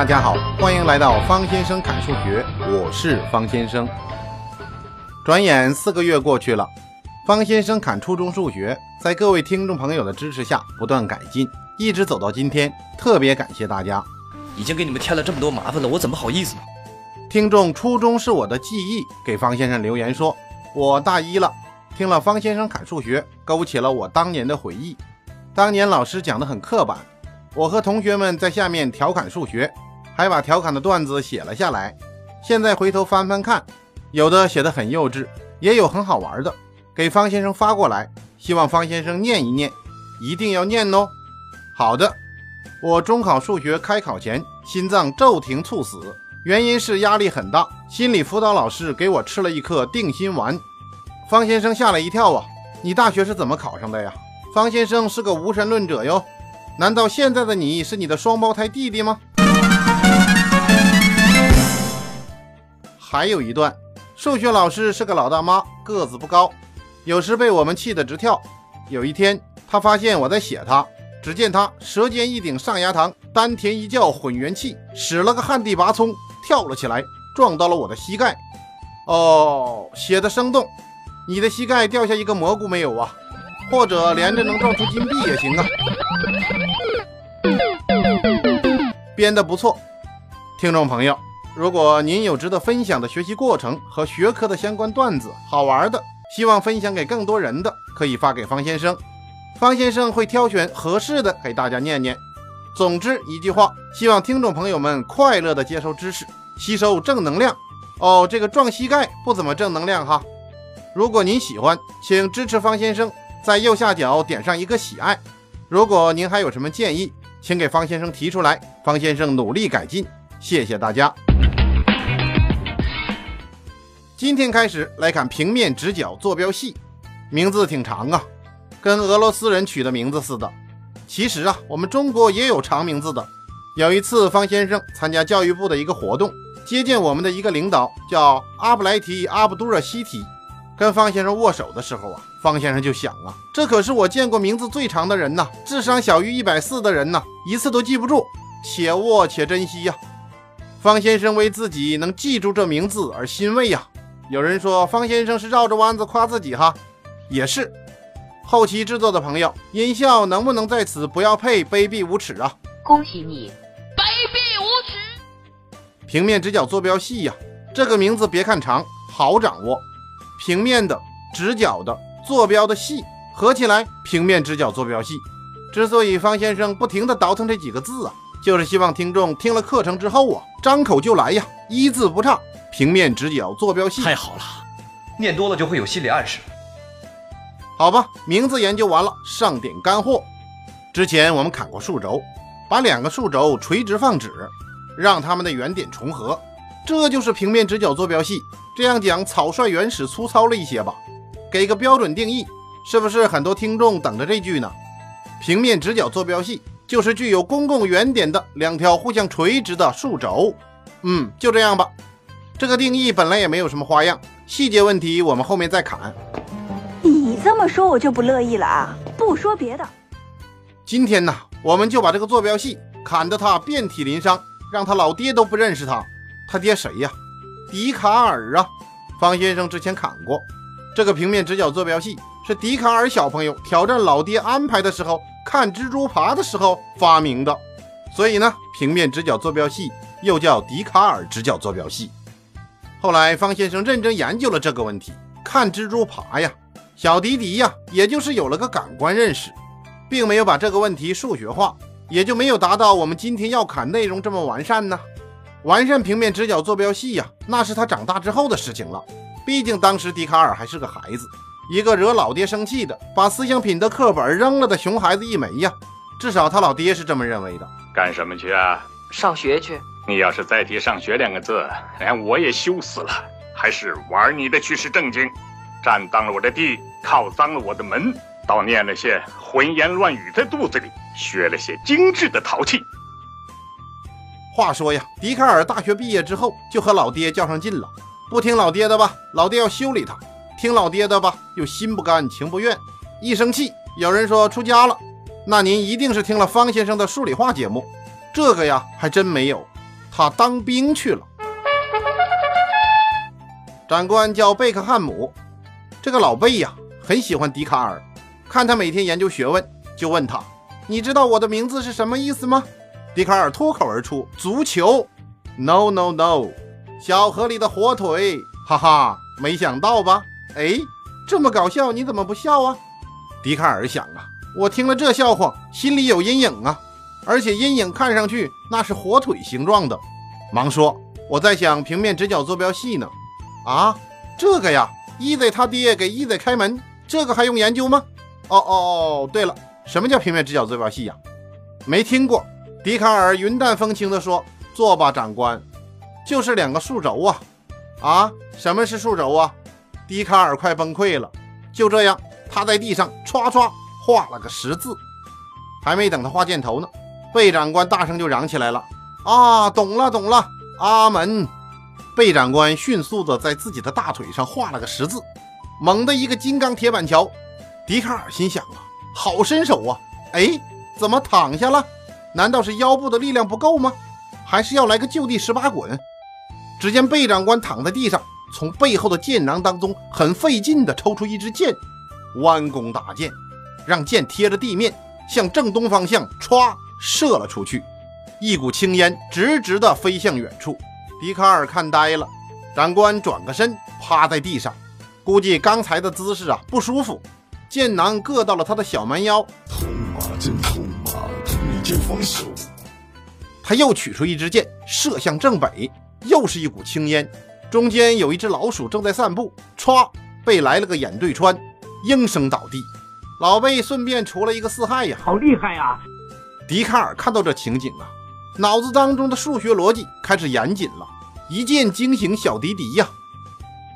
大家好，欢迎来到方先生侃数学，我是方先生。转眼四个月过去了，方先生侃初中数学在各位听众朋友的支持下不断改进，一直走到今天，特别感谢大家。已经给你们添了这么多麻烦了，我怎么好意思呢？听众初中是我的记忆，给方先生留言说，我大一了，听了方先生侃数学，勾起了我当年的回忆。当年老师讲的很刻板，我和同学们在下面调侃数学，还把调侃的段子写了下来。现在回头翻翻看，有的写的很幼稚，也有很好玩的，给方先生发过来，希望方先生念一念，一定要念哦。好的。我中考数学开考前心脏骤停猝死，原因是压力很大。心理辅导老师给我吃了一颗定心丸。方先生吓了一跳啊！你大学是怎么考上的呀？方先生是个无神论者哟。难道现在的你是你的双胞胎弟弟吗？还有一段，数学老师是个老大妈，个子不高，有时被我们气得直跳。有一天，他发现我在写他。只见他舌尖一顶上牙膛，丹田一叫混元气，使了个旱地拔葱，跳了起来，撞到了我的膝盖。哦，写的生动。你的膝盖掉下一个蘑菇没有啊？或者连着能撞出金币也行啊。编的不错，听众朋友，如果您有值得分享的学习过程和学科的相关段子，好玩的，希望分享给更多人的，可以发给方先生。方先生会挑选合适的给大家念念。总之一句话，希望听众朋友们快乐的接收知识，吸收正能量。哦，这个撞膝盖不怎么正能量哈。如果您喜欢，请支持方先生，在右下角点上一个喜爱。如果您还有什么建议，请给方先生提出来，方先生努力改进。谢谢大家。今天开始来看平面直角坐标系，名字挺长啊。跟俄罗斯人取的名字似的，其实啊，我们中国也有长名字的。有一次，方先生参加教育部的一个活动，接见我们的一个领导，叫阿布莱提·阿卜杜热西提。跟方先生握手的时候啊，方先生就想啊，这可是我见过名字最长的人呐，智商小于一百四的人呐，一次都记不住，且握且珍惜呀。方先生为自己能记住这名字而欣慰呀。有人说方先生是绕着弯子夸自己哈，也是。后期制作的朋友，音效能不能在此不要配卑鄙无耻啊？恭喜你，卑鄙无耻！平面直角坐标系呀，这个名字别看长，好掌握。平面的、直角的、坐标的系，合起来平面直角坐标系。之所以方先生不停的倒腾这几个字啊，就是希望听众听了课程之后啊，张口就来呀，一字不差。平面直角坐标系，太好了，念多了就会有心理暗示。好吧，名字研究完了，上点干货。之前我们砍过数轴，把两个数轴垂直放纸，让它们的原点重合，这就是平面直角坐标系。这样讲草率、原始、粗糙了一些吧？给个标准定义，是不是很多听众等着这句呢？平面直角坐标系就是具有公共原点的两条互相垂直的数轴。嗯，就这样吧。这个定义本来也没有什么花样，细节问题我们后面再砍。你这么说，我就不乐意了啊！不说别的，今天呢，我们就把这个坐标系砍得他遍体鳞伤，让他老爹都不认识他。他爹谁呀？笛卡尔啊！方先生之前砍过这个平面直角坐标系，是笛卡尔小朋友挑战老爹安排的时候，看蜘蛛爬的时候发明的。所以呢，平面直角坐标系又叫笛卡尔直角坐标系。后来方先生认真研究了这个问题，看蜘蛛爬呀。小迪迪呀，也就是有了个感官认识，并没有把这个问题数学化，也就没有达到我们今天要砍内容这么完善呢。完善平面直角坐标系呀，那是他长大之后的事情了。毕竟当时笛卡尔还是个孩子，一个惹老爹生气的，把思想品德课本扔了的熊孩子一枚呀。至少他老爹是这么认为的。干什么去啊？上学去。你要是再提上学两个字，连我也羞死了。还是玩你的去是正经。占当了我的地，靠脏了我的门，倒念了些荤言乱语在肚子里，学了些精致的淘气。话说呀，笛卡尔大学毕业之后就和老爹较上劲了，不听老爹的吧，老爹要修理他；听老爹的吧，又心不甘情不愿。一生气，有人说出家了，那您一定是听了方先生的数理化节目。这个呀，还真没有。他当兵去了。长官叫贝克汉姆，这个老贝呀，很喜欢笛卡尔，看他每天研究学问，就问他：“你知道我的名字是什么意思吗？”笛卡尔脱口而出：“足球。”“No no no，小河里的火腿。”哈哈，没想到吧？哎，这么搞笑，你怎么不笑啊？笛卡尔想啊，我听了这笑话，心里有阴影啊，而且阴影看上去那是火腿形状的。忙说：“我在想平面直角坐标系呢。”啊，这个呀，一仔他爹给一仔开门，这个还用研究吗？哦哦哦，对了，什么叫平面直角坐标系呀？没听过。笛卡尔云淡风轻地说：“坐吧，长官，就是两个数轴啊。”啊，什么是数轴啊？笛卡尔快崩溃了。就这样，他在地上唰唰画了个十字。还没等他画箭头呢，贝长官大声就嚷起来了：“啊，懂了，懂了，阿门！”贝长官迅速的在自己的大腿上画了个十字，猛的一个金刚铁板桥。笛卡尔心想啊，好身手啊！哎，怎么躺下了？难道是腰部的力量不够吗？还是要来个就地十八滚？只见贝长官躺在地上，从背后的箭囊当中很费劲地抽出一支箭，弯弓搭箭，让箭贴着地面，向正东方向歘射了出去。一股青烟直直地飞向远处。笛卡尔看呆了，长官转个身，趴在地上，估计刚才的姿势啊不舒服，箭囊硌到了他的小蛮腰。痛啊，真痛啊！痛你就放手。他又取出一支箭，射向正北，又是一股青烟，中间有一只老鼠正在散步，歘，被来了个眼对穿，应声倒地。老贝顺便除了一个四害呀，好厉害呀！笛卡尔看到这情景啊。脑子当中的数学逻辑开始严谨了，一箭惊醒小迪迪呀！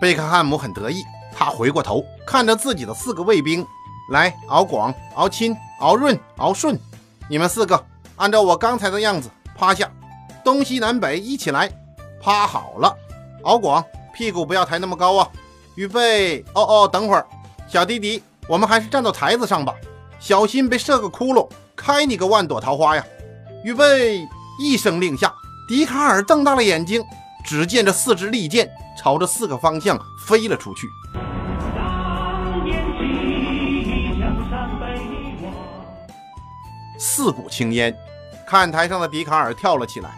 贝克汉姆很得意，他回过头看着自己的四个卫兵，来，敖广、敖钦、敖润、敖顺，你们四个按照我刚才的样子趴下，东西南北一起来，趴好了。敖广，屁股不要抬那么高啊！预备，哦哦，等会儿，小迪迪，我们还是站到台子上吧，小心被射个窟窿，开你个万朵桃花呀！预备。一声令下，笛卡尔瞪大了眼睛，只见这四支利箭朝着四个方向飞了出去。四股青烟，看台上的笛卡尔跳了起来。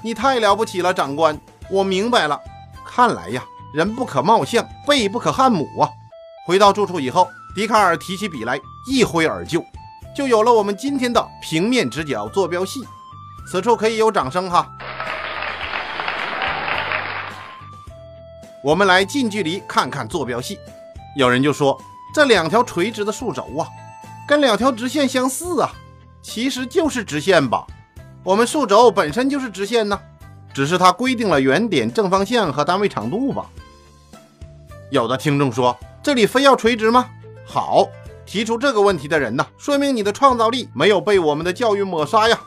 你太了不起了，长官！我明白了。看来呀，人不可貌相，贝不可汉姆啊。回到住处以后，笛卡尔提起笔来，一挥而就，就有了我们今天的平面直角坐标系。此处可以有掌声哈！我们来近距离看看坐标系。有人就说，这两条垂直的数轴啊，跟两条直线相似啊，其实就是直线吧？我们数轴本身就是直线呢，只是它规定了原点、正方向和单位长度吧？有的听众说，这里非要垂直吗？好，提出这个问题的人呢，说明你的创造力没有被我们的教育抹杀呀。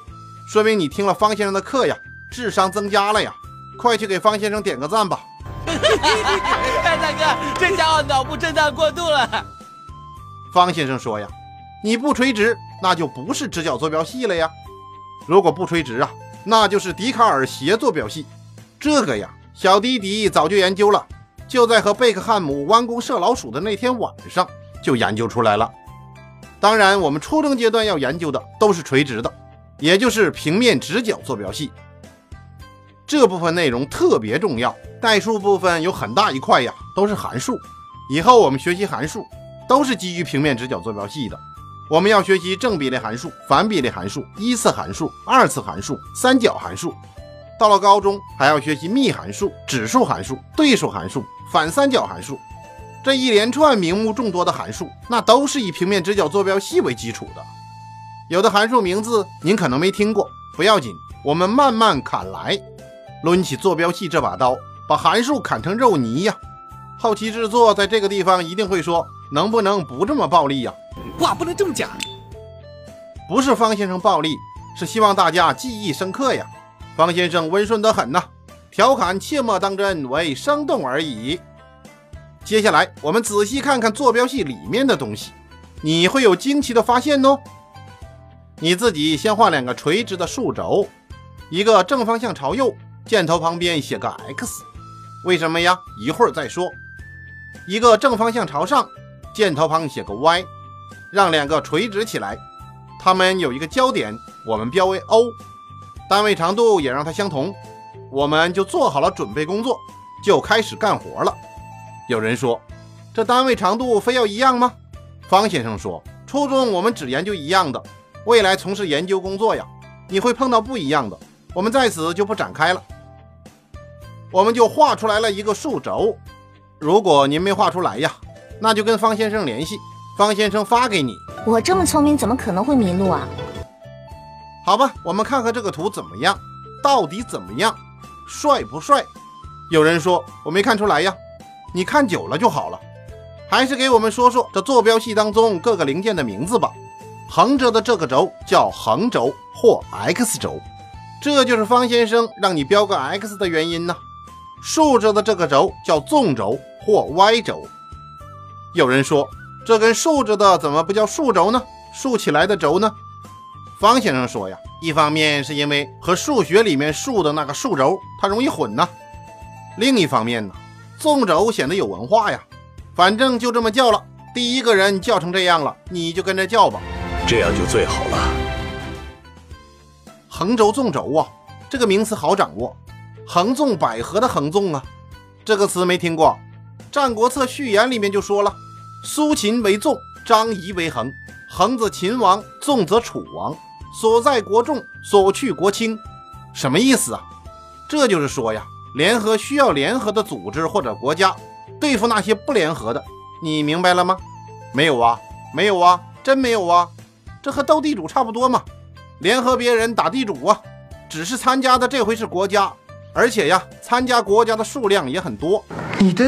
说明你听了方先生的课呀，智商增加了呀！快去给方先生点个赞吧！大哥，这家伙脑部震荡过度了。方先生说呀，你不垂直，那就不是直角坐标系了呀。如果不垂直啊，那就是笛卡尔斜坐标系。这个呀，小迪迪早就研究了，就在和贝克汉姆弯弓射老鼠的那天晚上就研究出来了。当然，我们初中阶段要研究的都是垂直的。也就是平面直角坐标系这部分内容特别重要，代数部分有很大一块呀，都是函数。以后我们学习函数都是基于平面直角坐标系的。我们要学习正比例函数、反比例函数、一次函数、二次函数、三角函数。到了高中还要学习幂函数、指数函数、对数函数、反三角函数，这一连串名目众多的函数，那都是以平面直角坐标系为基础的。有的函数名字您可能没听过，不要紧，我们慢慢砍来。抡起坐标系这把刀，把函数砍成肉泥呀！后期制作在这个地方一定会说，能不能不这么暴力呀？话不能这么讲，不是方先生暴力，是希望大家记忆深刻呀。方先生温顺得很呐，调侃切莫当真，为生动而已。接下来我们仔细看看坐标系里面的东西，你会有惊奇的发现哦。你自己先画两个垂直的数轴，一个正方向朝右，箭头旁边写个 X，为什么呀？一会儿再说。一个正方向朝上，箭头旁写个 Y，让两个垂直起来，它们有一个交点，我们标为 O，单位长度也让它相同，我们就做好了准备工作，就开始干活了。有人说，这单位长度非要一样吗？方先生说，初中我们只研究一样的，未来从事研究工作呀，你会碰到不一样的，我们在此就不展开了。我们就画出来了一个数轴。如果您没画出来呀，那就跟方先生联系，方先生发给你。我这么聪明，怎么可能会迷路啊？好吧，我们看看这个图怎么样，到底怎么样，帅不帅？有人说我没看出来呀，你看久了就好了。还是给我们说说这坐标系当中各个零件的名字吧。横着的这个轴叫横轴或 X 轴，这就是方先生让你标个 X 的原因呢。竖着的这个轴叫纵轴。或 Y 轴，有人说这根竖着的怎么不叫竖轴呢？竖起来的轴呢？方先生说呀，一方面是因为和数学里面竖的那个竖轴它容易混呢，另一方面呢，纵轴显得有文化呀。反正就这么叫了，第一个人叫成这样了，你就跟着叫吧，这样就最好了。横轴纵轴啊，这个名词好掌握，横纵百合的横纵啊，这个词没听过。《战国策·序言》里面就说了：“苏秦为纵，张仪为横。横则秦王，纵则楚王。所在国重，所去国轻。”什么意思啊？这就是说呀，联合需要联合的组织或者国家，对付那些不联合的。你明白了吗？没有啊，没有啊，真没有啊。这和斗地主差不多嘛，联合别人打地主啊。只是参加的这回是国家，而且呀，参加国家的数量也很多。你的。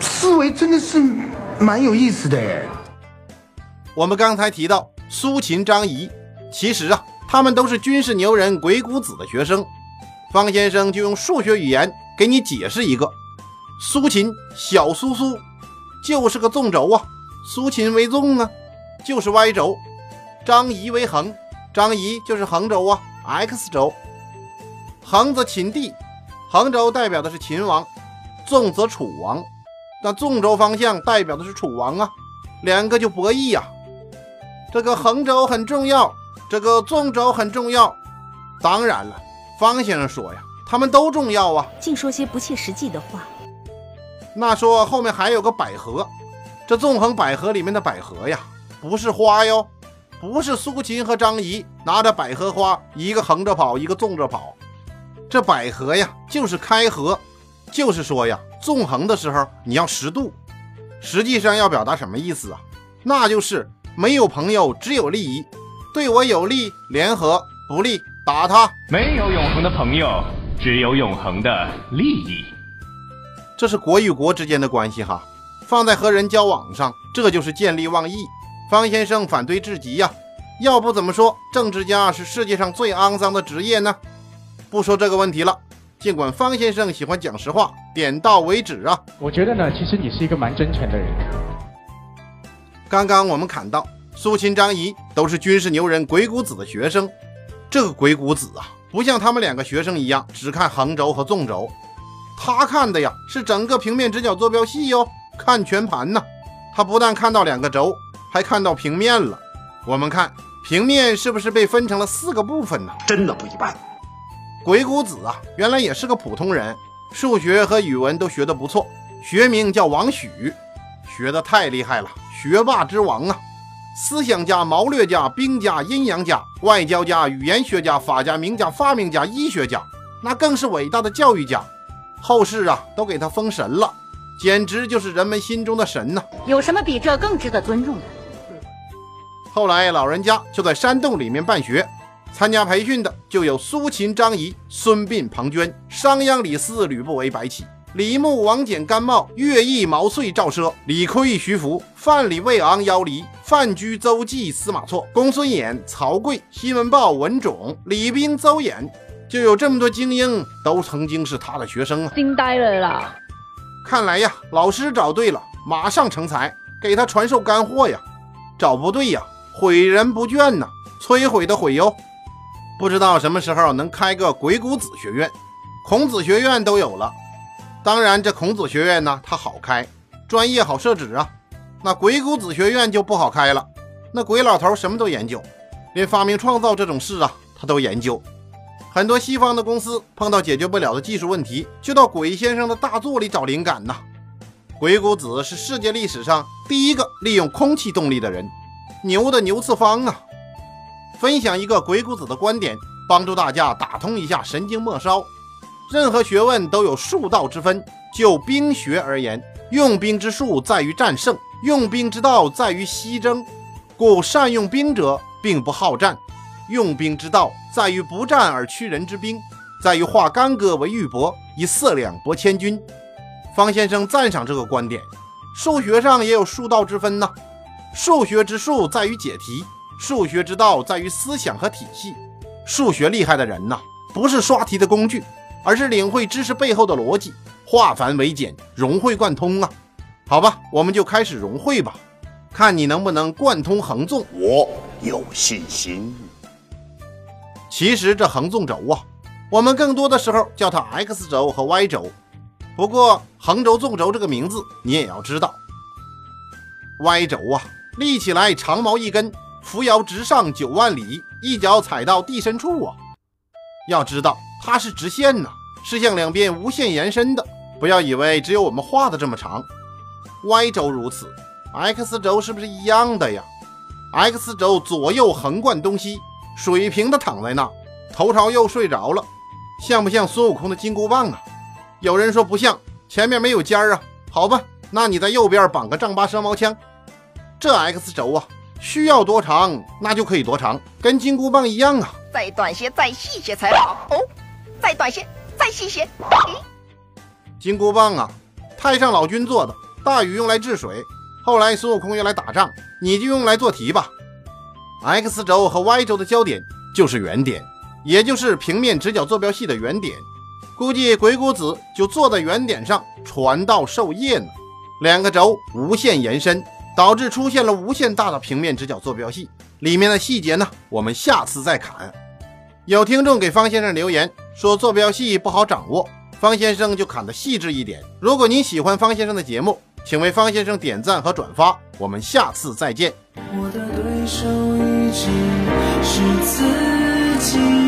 思维真的是蛮有意思的哎。我们刚才提到苏秦、张仪，其实啊，他们都是军事牛人鬼谷子的学生。方先生就用数学语言给你解释一个：苏秦小苏苏就是个纵轴啊，苏秦为纵啊，就是 Y 轴；张仪为横，张仪就是横轴啊，X 轴。横则秦地，横轴代表的是秦王；纵则楚王。那纵轴方向代表的是楚王啊，两个就博弈呀。这个横轴很重要，这个纵轴很重要。当然了，方先生说呀，他们都重要啊。净说些不切实际的话。那说后面还有个百合，这纵横百合里面的百合呀，不是花哟，不是苏秦和张仪拿着百合花，一个横着跑，一个纵着跑。这百合呀，就是开合。就是说呀，纵横的时候你要识度，实际上要表达什么意思啊？那就是没有朋友，只有利益。对我有利联合，不利打他。没有永恒的朋友，只有永恒的利益。这是国与国之间的关系哈，放在和人交往上，这就是见利忘义。方先生反对至极呀，要不怎么说政治家是世界上最肮脏的职业呢？不说这个问题了。尽管方先生喜欢讲实话，点到为止啊。我觉得呢，其实你是一个蛮真诚的人。刚刚我们看到苏秦、张仪都是军事牛人鬼谷子的学生。这个鬼谷子啊，不像他们两个学生一样只看横轴和纵轴，他看的呀是整个平面直角坐标系哟，看全盘呢。他不但看到两个轴，还看到平面了。我们看平面是不是被分成了四个部分呢？真的不一般。鬼谷子啊，原来也是个普通人，数学和语文都学得不错，学名叫王许，学得太厉害了，学霸之王啊！思想家、谋略家、兵家、阴阳家、外交家、语言学家、法家、名家、发明家、医学家，那更是伟大的教育家。后世啊，都给他封神了，简直就是人们心中的神呐！有什么比这更值得尊重的？后来老人家就在山洞里面办学。参加培训的就有苏秦、张仪、孙膑、庞涓、商鞅、李斯、吕不韦、白起、李牧、王翦、甘茂、乐毅、毛遂、赵奢、李悝、徐福、范蠡、魏昂、姚离、范雎、邹忌、司马错、公孙衍、曹刿、西门豹、文种、李冰、邹衍，就有这么多精英，都曾经是他的学生啊！惊呆了啦！看来呀，老师找对了，马上成才，给他传授干货呀；找不对呀，毁人不倦呐，摧毁的毁哟。不知道什么时候能开个鬼谷子学院，孔子学院都有了。当然，这孔子学院呢，它好开，专业好设置啊。那鬼谷子学院就不好开了。那鬼老头什么都研究，连发明创造这种事啊，他都研究。很多西方的公司碰到解决不了的技术问题，就到鬼先生的大作里找灵感呐。鬼谷子是世界历史上第一个利用空气动力的人，牛的牛次方啊！分享一个鬼谷子的观点，帮助大家打通一下神经末梢。任何学问都有术道之分，就兵学而言，用兵之术在于战胜，用兵之道在于西征。故善用兵者，并不好战。用兵之道在于不战而屈人之兵，在于化干戈为玉帛，以四两拨千军。方先生赞赏这个观点。数学上也有术道之分呢。数学之术在于解题，数学之道在于思想和体系。数学厉害的人呐，不是刷题的工具，而是领会知识背后的逻辑，化繁为简，融会贯通啊。好吧，我们就开始融会吧。看你能不能贯通横纵，我有信心。其实这横纵轴啊，我们更多的时候叫它 X 轴和 Y 轴。不过横轴纵轴这个名字你也要知道。Y 轴啊，立起来长毛一根，扶摇直上九万里，一脚踩到地深处啊。要知道它是直线呐，是向两边无限延伸的。不要以为只有我们画的这么长，Y 轴如此。X 轴是不是一样的呀？X 轴左右横贯东西，水平的躺在那，头朝右睡着了，像不像孙悟空的金箍棒啊？有人说不像，前面没有尖儿啊。好吧，那你在右边绑个丈八蛇矛枪，这 X 轴啊，需要多长那就可以多长，跟金箍棒一样啊。再短些，再细些才好哦。再短些，再细些。金箍棒啊，太上老君做的，大禹用来治水。后来孙悟空用来打仗，你就用来做题吧。X 轴和 Y 轴的交点就是原点，也就是平面直角坐标系的原点。估计鬼谷子就坐在原点上传道授业呢。两个轴无限延伸，导致出现了无限大的平面直角坐标系。里面的细节呢，我们下次再侃。有听众给方先生留言说坐标系不好掌握，方先生就砍得细致一点。如果您喜欢方先生的节目，请为方先生点赞和转发，我们下次再见。我的对手一直是自己。